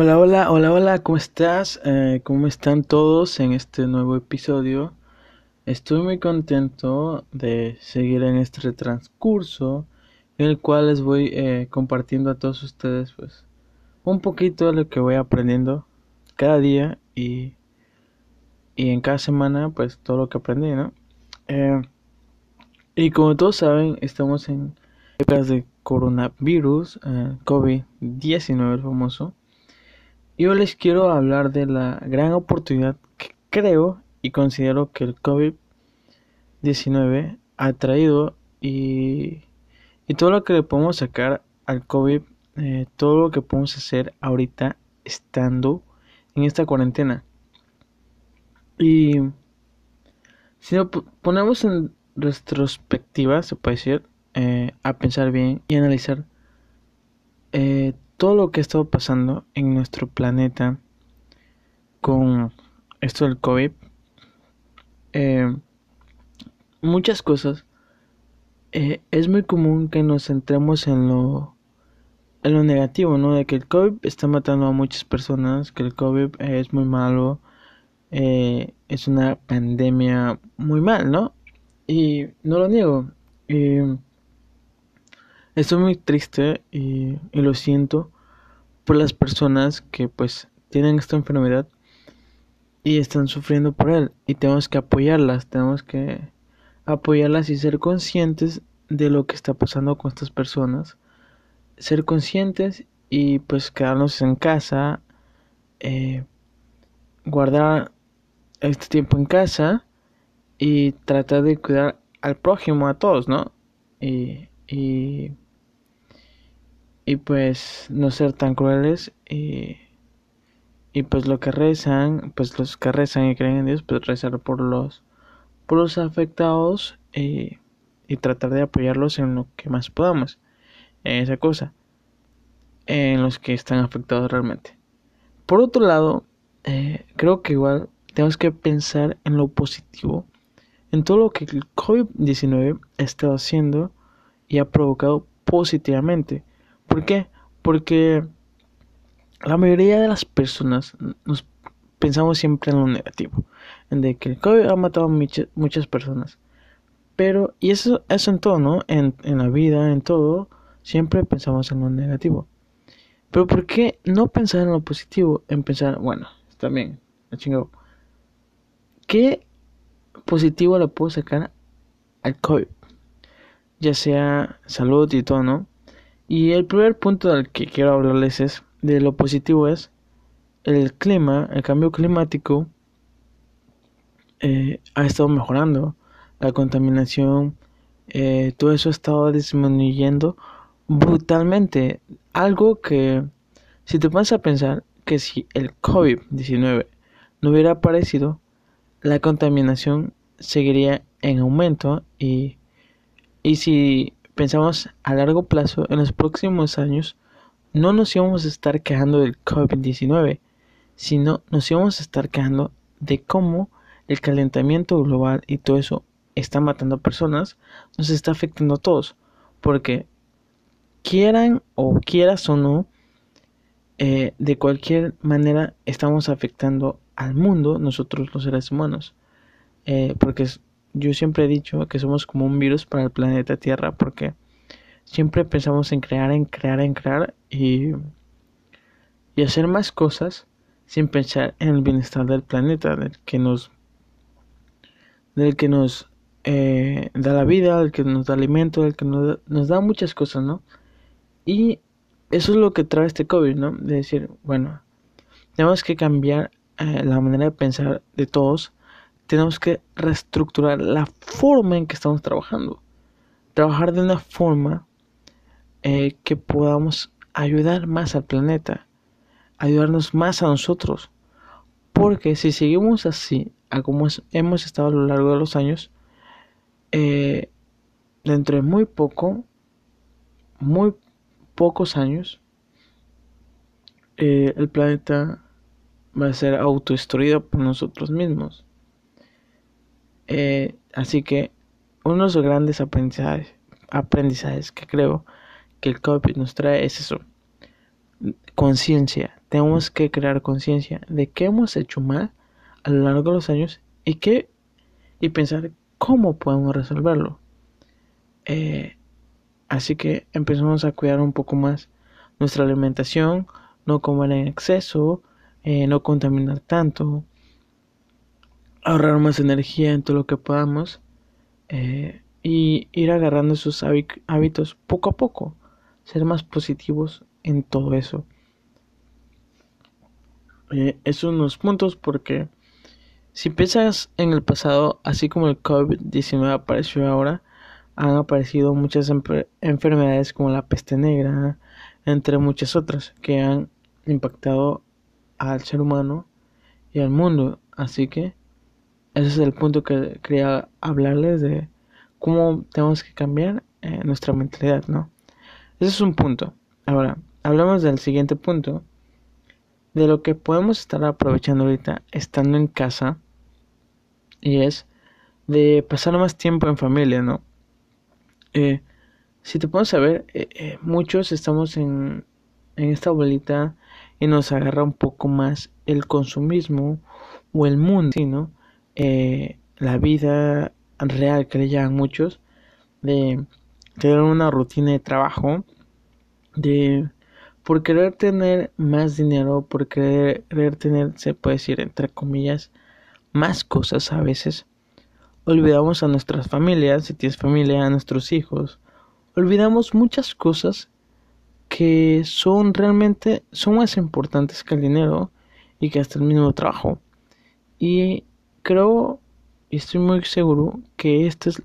Hola, hola, hola, hola, ¿cómo estás? Eh, ¿Cómo están todos en este nuevo episodio? Estoy muy contento de seguir en este transcurso en el cual les voy eh, compartiendo a todos ustedes pues un poquito de lo que voy aprendiendo cada día y, y en cada semana pues todo lo que aprendí, ¿no? Eh, y como todos saben, estamos en épocas de coronavirus, COVID-19 el famoso. Yo les quiero hablar de la gran oportunidad que creo y considero que el COVID-19 ha traído y, y, todo lo que le podemos sacar al COVID, eh, todo lo que podemos hacer ahorita estando en esta cuarentena. Y si nos ponemos en retrospectiva, se puede decir, eh, a pensar bien y analizar eh, todo lo que ha estado pasando en nuestro planeta con esto del COVID, eh, muchas cosas, eh, es muy común que nos centremos en lo, en lo negativo, ¿no? De que el COVID está matando a muchas personas, que el COVID es muy malo, eh, es una pandemia muy mal, ¿no? Y no lo niego. Estoy muy triste y, lo siento por las personas que pues tienen esta enfermedad y están sufriendo por él y tenemos que apoyarlas, tenemos que apoyarlas y ser conscientes de lo que está pasando con estas personas, ser conscientes y pues quedarnos en casa, eh, guardar este tiempo en casa y tratar de cuidar al prójimo, a todos, ¿no? Y, y pues no ser tan crueles y, y pues lo que rezan, pues los que rezan y creen en Dios, pues rezar por los, por los afectados y, y tratar de apoyarlos en lo que más podamos, en esa cosa, en los que están afectados realmente. Por otro lado, eh, creo que igual tenemos que pensar en lo positivo, en todo lo que el COVID-19 ha estado haciendo y ha provocado positivamente ¿Por qué? Porque la mayoría de las personas nos pensamos siempre en lo negativo, en de que el COVID ha matado muchas, personas. Pero, y eso, eso en todo, ¿no? En, en la vida, en todo, siempre pensamos en lo negativo. Pero ¿por qué no pensar en lo positivo? En pensar, bueno, está bien, la chingado. ¿Qué positivo le puedo sacar al COVID? Ya sea salud y todo, ¿no? Y el primer punto del que quiero hablarles es de lo positivo es el clima, el cambio climático eh, ha estado mejorando, la contaminación, eh, todo eso ha estado disminuyendo brutalmente. Algo que, si te pones a pensar que si el COVID-19 no hubiera aparecido, la contaminación seguiría en aumento y, y si pensamos a largo plazo, en los próximos años, no nos íbamos a estar quejando del COVID-19, sino nos íbamos a estar quejando de cómo el calentamiento global y todo eso está matando a personas, nos está afectando a todos, porque quieran o quieras o no, eh, de cualquier manera estamos afectando al mundo, nosotros los seres humanos, eh, porque yo siempre he dicho que somos como un virus para el planeta Tierra porque siempre pensamos en crear, en crear, en crear y, y hacer más cosas sin pensar en el bienestar del planeta, del que nos del que nos eh, da la vida, del que nos da alimento, del que nos, nos da muchas cosas, ¿no? Y eso es lo que trae este COVID, ¿no? De decir, bueno, tenemos que cambiar eh, la manera de pensar de todos tenemos que reestructurar la forma en que estamos trabajando. Trabajar de una forma eh, que podamos ayudar más al planeta, ayudarnos más a nosotros. Porque si seguimos así, a como hemos estado a lo largo de los años, eh, dentro de muy poco, muy pocos años, eh, el planeta va a ser autodestruido por nosotros mismos. Eh, así que uno de los grandes aprendizajes, que creo que el COVID nos trae es eso. conciencia. Tenemos que crear conciencia de qué hemos hecho mal a lo largo de los años y qué y pensar cómo podemos resolverlo. Eh, así que empezamos a cuidar un poco más nuestra alimentación, no comer en exceso, eh, no contaminar tanto, ahorrar más energía en todo lo que podamos eh, y ir agarrando esos hábitos poco a poco, ser más positivos en todo eso. Eh, esos son los puntos porque si piensas en el pasado, así como el COVID-19 apareció ahora, han aparecido muchas enfermedades como la peste negra, entre muchas otras, que han impactado al ser humano y al mundo. Así que ese es el punto que quería hablarles de cómo tenemos que cambiar eh, nuestra mentalidad, ¿no? Ese es un punto. Ahora, hablamos del siguiente punto, de lo que podemos estar aprovechando ahorita estando en casa, y es de pasar más tiempo en familia, ¿no? Eh, si te podemos saber, eh, muchos estamos en, en esta bolita y nos agarra un poco más el consumismo o el mundo, ¿sí, ¿no? Eh, la vida real que le llaman muchos, de tener una rutina de trabajo, de por querer tener más dinero, por querer, tener, se puede decir, entre comillas, más cosas a veces, olvidamos a nuestras familias, si tienes familia, a nuestros hijos, olvidamos muchas cosas que son realmente, son más importantes que el dinero y que hasta el mismo trabajo. Y creo y estoy muy seguro que esta es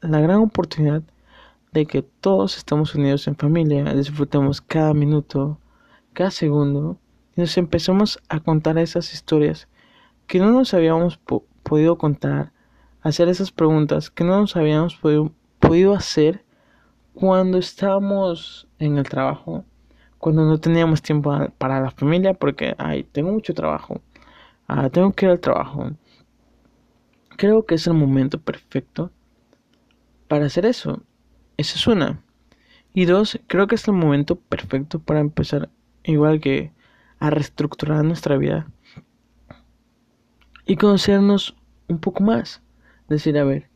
la gran oportunidad de que todos estamos unidos en familia, disfrutemos cada minuto, cada segundo y nos empezamos a contar esas historias que no nos habíamos podido contar, hacer esas preguntas que no nos habíamos podido hacer cuando estábamos en el trabajo, cuando no teníamos tiempo para la familia porque, ay, tengo mucho trabajo, ah, tengo que ir al trabajo, Creo que es el momento perfecto para hacer eso. Esa es una. Y dos, creo que es el momento perfecto para empezar, igual que a reestructurar nuestra vida y conocernos un poco más. Decir, a ver,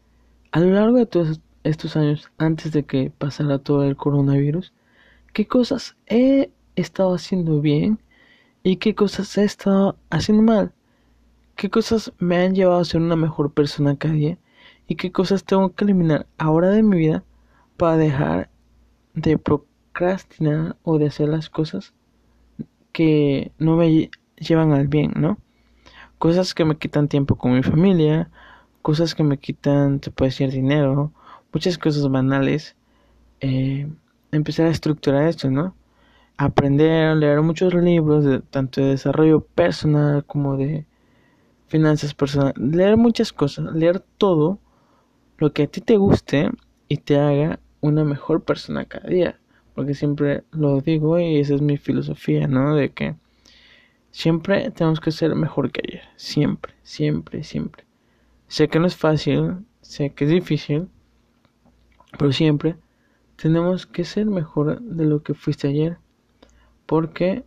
a lo largo de todos estos años, antes de que pasara todo el coronavirus, ¿qué cosas he estado haciendo bien y qué cosas he estado haciendo mal? Qué cosas me han llevado a ser una mejor persona cada día y qué cosas tengo que eliminar ahora de mi vida para dejar de procrastinar o de hacer las cosas que no me llevan al bien, ¿no? Cosas que me quitan tiempo con mi familia, cosas que me quitan, se puede decir, dinero, muchas cosas banales. Eh, empezar a estructurar esto, ¿no? Aprender, leer muchos libros, de, tanto de desarrollo personal como de finanzas personales, leer muchas cosas, leer todo lo que a ti te guste y te haga una mejor persona cada día. Porque siempre lo digo y esa es mi filosofía, ¿no? De que siempre tenemos que ser mejor que ayer. Siempre, siempre, siempre. Sé que no es fácil, sé que es difícil, pero siempre tenemos que ser mejor de lo que fuiste ayer. Porque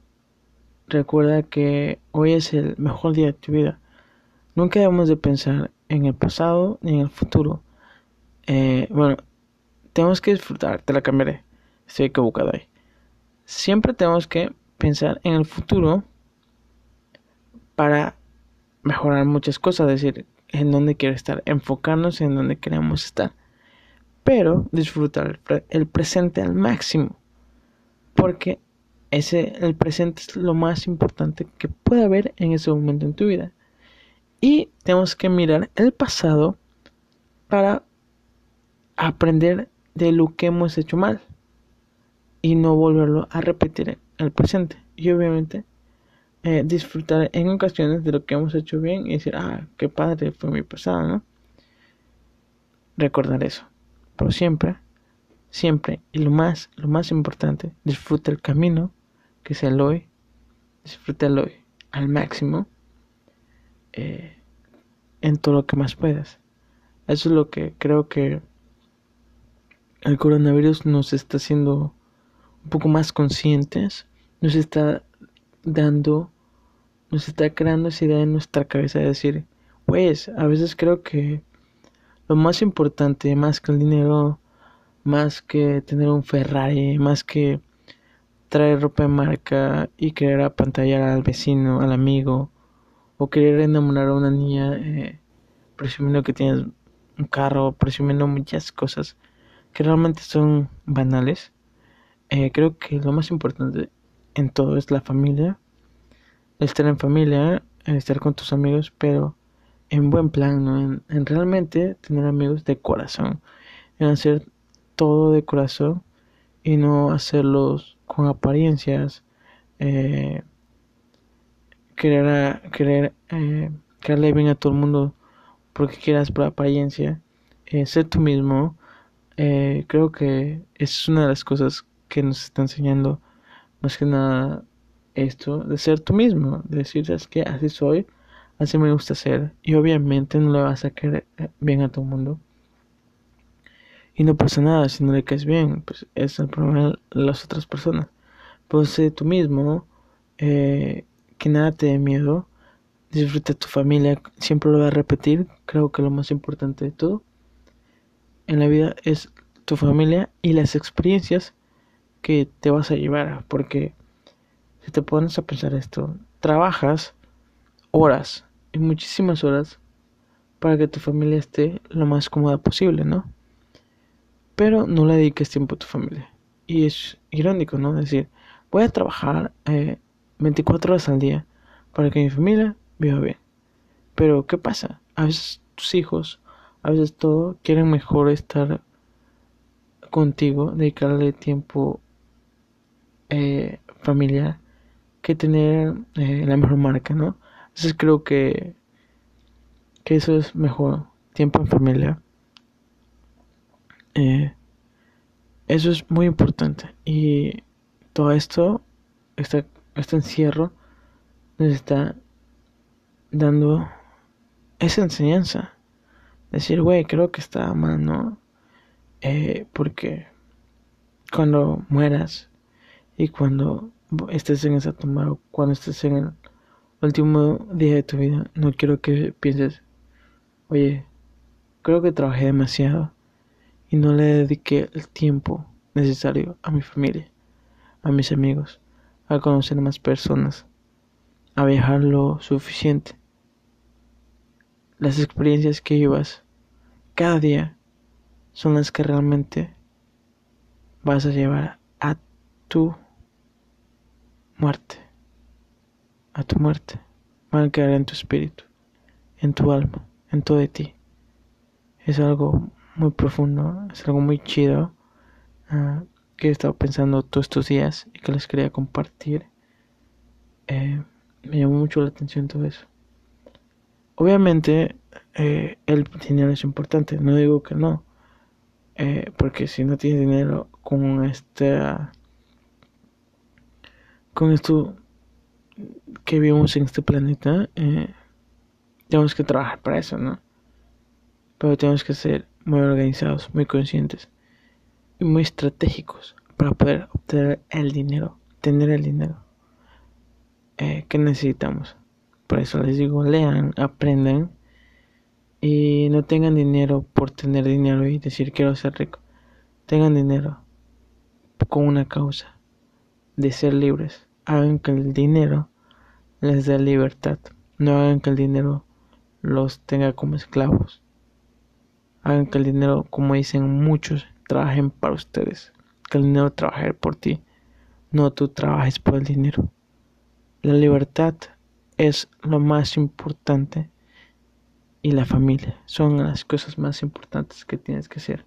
recuerda que hoy es el mejor día de tu vida. Nunca debemos de pensar en el pasado ni en el futuro. Eh, bueno, tenemos que disfrutar, te la cambiaré. Estoy equivocado ahí. Siempre tenemos que pensar en el futuro para mejorar muchas cosas, es decir, en dónde quiero estar, enfocarnos en dónde queremos estar, pero disfrutar el presente al máximo, porque ese el presente es lo más importante que puede haber en ese momento en tu vida. Y tenemos que mirar el pasado para aprender de lo que hemos hecho mal y no volverlo a repetir en el presente. Y obviamente eh, disfrutar en ocasiones de lo que hemos hecho bien y decir, ah, qué padre fue mi pasado, ¿no? Recordar eso. Pero siempre, siempre, y lo más, lo más importante, disfruta el camino, que es el hoy, disfruta el hoy al máximo eh, en todo lo que más puedas. Eso es lo que creo que el coronavirus nos está haciendo un poco más conscientes, nos está dando, nos está creando esa idea en nuestra cabeza de decir, pues, a veces creo que lo más importante, más que el dinero, más que tener un Ferrari, más que traer ropa de marca y querer apantallar al vecino, al amigo, o querer enamorar a una niña eh, presumiendo que tienes un carro, presumiendo muchas cosas que realmente son banales. Eh, creo que lo más importante en todo es la familia, estar en familia, estar con tus amigos, pero en buen plan, ¿no? En, realmente tener amigos de corazón, en hacer todo de corazón y no hacerlos con apariencias, eh, querer, querer eh, bien a todo el mundo porque quieras por apariencia, eh, ser tú mismo, eh, creo que es una de las cosas que nos está enseñando más que nada esto, de ser tú mismo, de decir, ¿sabes qué? Así soy, así me gusta ser, y obviamente no le vas a querer eh, bien a todo el mundo. Y no pasa nada si no le caes bien, pues es el problema de las otras personas. Pues ser tú mismo, eh, que nada te dé miedo, disfruta tu familia, siempre lo voy a repetir, creo que lo más importante de todo en la vida es tu familia y las experiencias que te vas a llevar, porque si te pones a pensar esto, trabajas horas y muchísimas horas para que tu familia esté lo más cómoda posible, ¿no? Pero no le dediques tiempo a tu familia. Y es irónico, ¿no? Decir, voy a trabajar eh, 24 horas al día para que mi familia viva bien. Pero, ¿qué pasa? A veces tus hijos a veces todo quieren mejor estar contigo, dedicarle tiempo eh, familiar que tener eh, la mejor marca, ¿no? Entonces creo que, que eso es mejor, tiempo en familia. Eh, eso es muy importante y todo esto, este, este encierro, nos está dando esa enseñanza decir, güey, creo que está mal, ¿no? Eh, porque cuando mueras y cuando estés en esa tumba o cuando estés en el último día de tu vida, no quiero que pienses, oye, creo que trabajé demasiado y no le dediqué el tiempo necesario a mi familia, a mis amigos, a conocer más personas, a viajar lo suficiente. Las experiencias que llevas cada día son las que realmente vas a llevar a tu muerte. A tu muerte. Van a quedar en tu espíritu, en tu alma, en todo de ti. Es algo muy profundo, es algo muy chido uh, que he estado pensando todos estos días y que les quería compartir. Eh, me llamó mucho la atención todo eso. Obviamente eh, el dinero es importante, no digo que no, eh, porque si no tienes dinero con este, con esto que vivimos en este planeta, tenemos que trabajar para eso, ¿no? Pero tenemos que ser muy organizados, muy conscientes y muy estratégicos para poder obtener el dinero, tener el dinero que necesitamos. Por eso les digo, lean, aprendan y no tengan dinero por tener dinero y decir quiero ser rico. Tengan dinero con una causa de ser libres. Hagan que el dinero les dé libertad. No hagan que el dinero los tenga como esclavos. Hagan que el dinero, como dicen muchos, trabajen para ustedes. Que el dinero trabaje por ti. No tú trabajes por el dinero. La libertad es lo más importante y la familia son las cosas más importantes que tienes que hacer.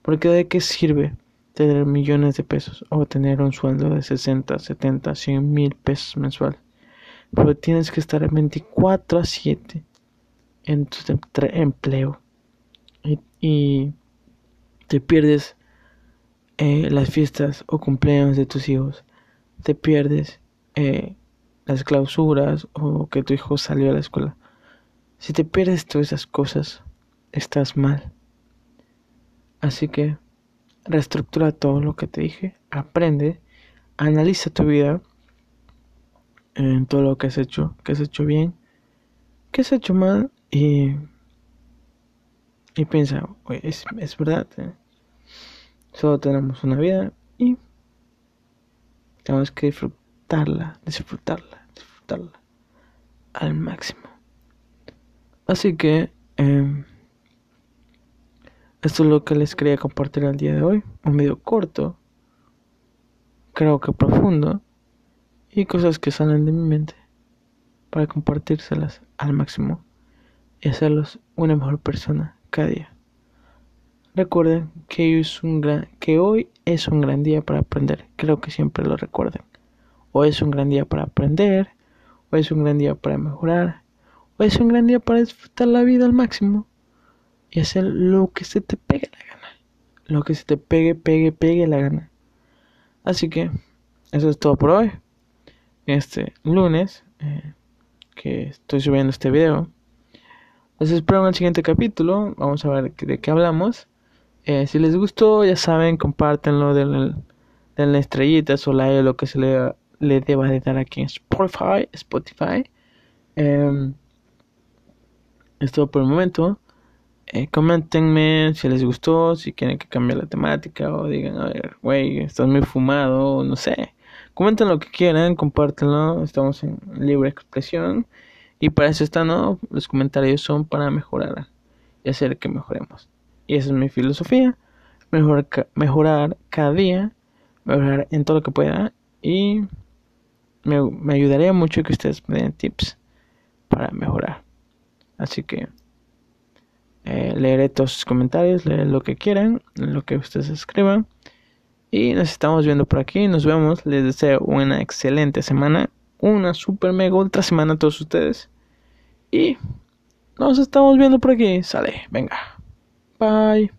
Porque de qué sirve tener millones de pesos o tener un sueldo de 60, 70, 100 mil pesos mensual. Pero tienes que estar 24 a 7 en tu empleo y, te pierdes eh, las fiestas o cumpleaños de tus hijos. Te pierdes eh, las clausuras o que tu hijo salió a la escuela si te pierdes todas esas cosas, estás mal. Así que reestructura todo lo que te dije, aprende, analiza tu vida en todo lo que has hecho, que has hecho bien, que has hecho mal y, y piensa, es, es verdad, ¿eh? solo tenemos una vida y tenemos que disfrutarla, disfrutarla, disfrutarla al máximo. Así que eh, esto es lo que les quería compartir el día de hoy, un video corto, creo que profundo y cosas que salen de mi mente para compartírselas al máximo y hacerlos una mejor persona día. Recuerden que hoy es un gran, que hoy es un gran día para aprender. Creo que siempre lo recuerden. Hoy es un gran día para aprender. Hoy es un gran día para mejorar. Hoy es un gran día para disfrutar la vida al máximo y hacer lo que se te pegue la gana. Lo que se te pegue, pegue, pegue la gana. Así que eso es todo por hoy este lunes eh, que estoy subiendo este video. Les espero en el siguiente capítulo. Vamos a ver de qué hablamos. Eh, si les gustó, ya saben, compártenlo, denle estrellitas o like o lo que se le, le deba de dar aquí en Spotify. Spotify. Eh, es todo por el momento. Eh, coméntenme si les gustó, si quieren que cambie la temática o digan, a ver, güey, estás muy fumado, no sé. Comenten lo que quieran, compártenlo, estamos en libre expresión. Y para eso están, ¿no? Los comentarios son para mejorar y hacer que mejoremos. Y esa es mi filosofía, mejorar, mejorar cada día, mejorar en todo lo que pueda. Y me, me ayudaría mucho que ustedes me den tips para mejorar. Así que eh, leeré todos sus comentarios, leeré lo que quieran, lo que ustedes escriban. Y nos estamos viendo por aquí. Nos vemos. Les deseo una excelente semana. Una super mega ultra semana a todos ustedes. Y nos estamos viendo por aquí. Sale, venga. Bye.